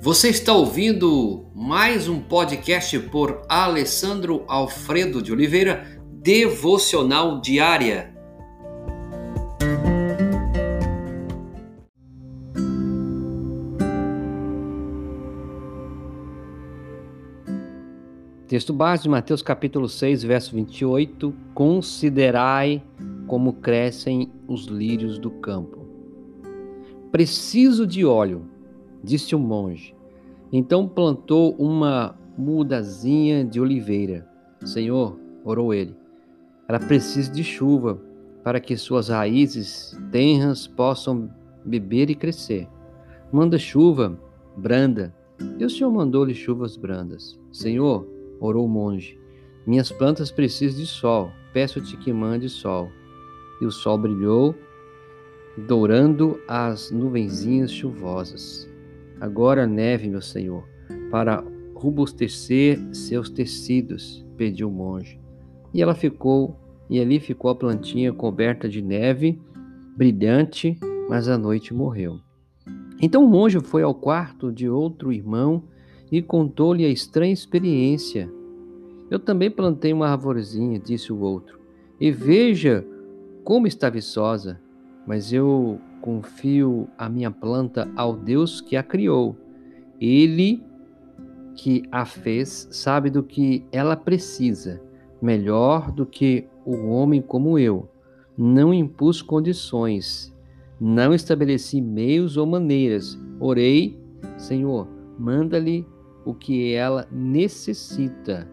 Você está ouvindo mais um podcast por Alessandro Alfredo de Oliveira, Devocional Diária. Texto base de Mateus capítulo 6, verso 28. Considerai como crescem os lírios do campo. Preciso de óleo, disse o monge. Então plantou uma mudazinha de oliveira. Senhor, orou ele, ela precisa de chuva para que suas raízes tenras possam beber e crescer. Manda chuva branda. E o Senhor mandou-lhe chuvas brandas. Senhor, orou o monge. Minhas plantas precisam de sol, peço-te que mande sol. E o sol brilhou, dourando as nuvenzinhas chuvosas. Agora neve, meu senhor, para robustecer seus tecidos, pediu o monge. E ela ficou, e ali ficou a plantinha coberta de neve, brilhante, mas à noite morreu. Então o monge foi ao quarto de outro irmão e contou-lhe a estranha experiência. Eu também plantei uma arvorezinha, disse o outro, e veja como está viçosa, mas eu confio a minha planta ao Deus que a criou. Ele que a fez sabe do que ela precisa, melhor do que o homem como eu. Não impus condições, não estabeleci meios ou maneiras. Orei, Senhor, manda-lhe o que ela necessita: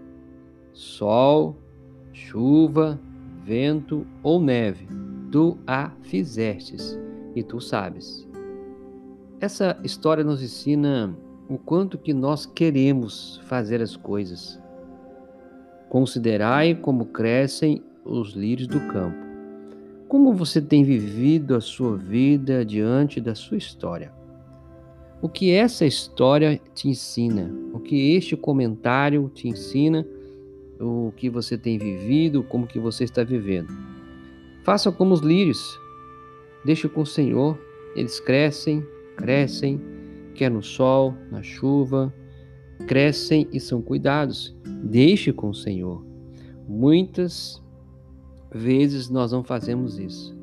sol, chuva, vento ou neve. Tu a fizestes e tu sabes. Essa história nos ensina o quanto que nós queremos fazer as coisas. Considerai como crescem os lírios do campo. Como você tem vivido a sua vida diante da sua história? O que essa história te ensina? O que este comentário te ensina? O que você tem vivido? Como que você está vivendo? Faça como os lírios. Deixe com o Senhor. Eles crescem, crescem, quer no sol, na chuva, crescem e são cuidados. Deixe com o Senhor. Muitas vezes nós não fazemos isso.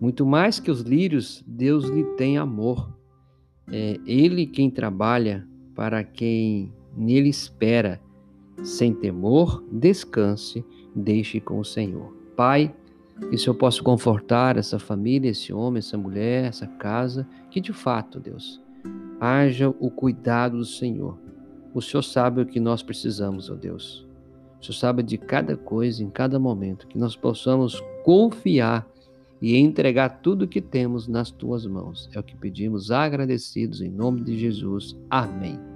Muito mais que os lírios, Deus lhe tem amor. É Ele quem trabalha para quem nele espera. Sem temor, descanse, deixe com o Senhor. Pai, que se eu posso confortar essa família, esse homem, essa mulher, essa casa, que de fato, Deus, haja o cuidado do Senhor. O Senhor sabe o que nós precisamos, ó Deus. O Senhor sabe de cada coisa, em cada momento, que nós possamos confiar e entregar tudo o que temos nas tuas mãos. É o que pedimos agradecidos em nome de Jesus. Amém.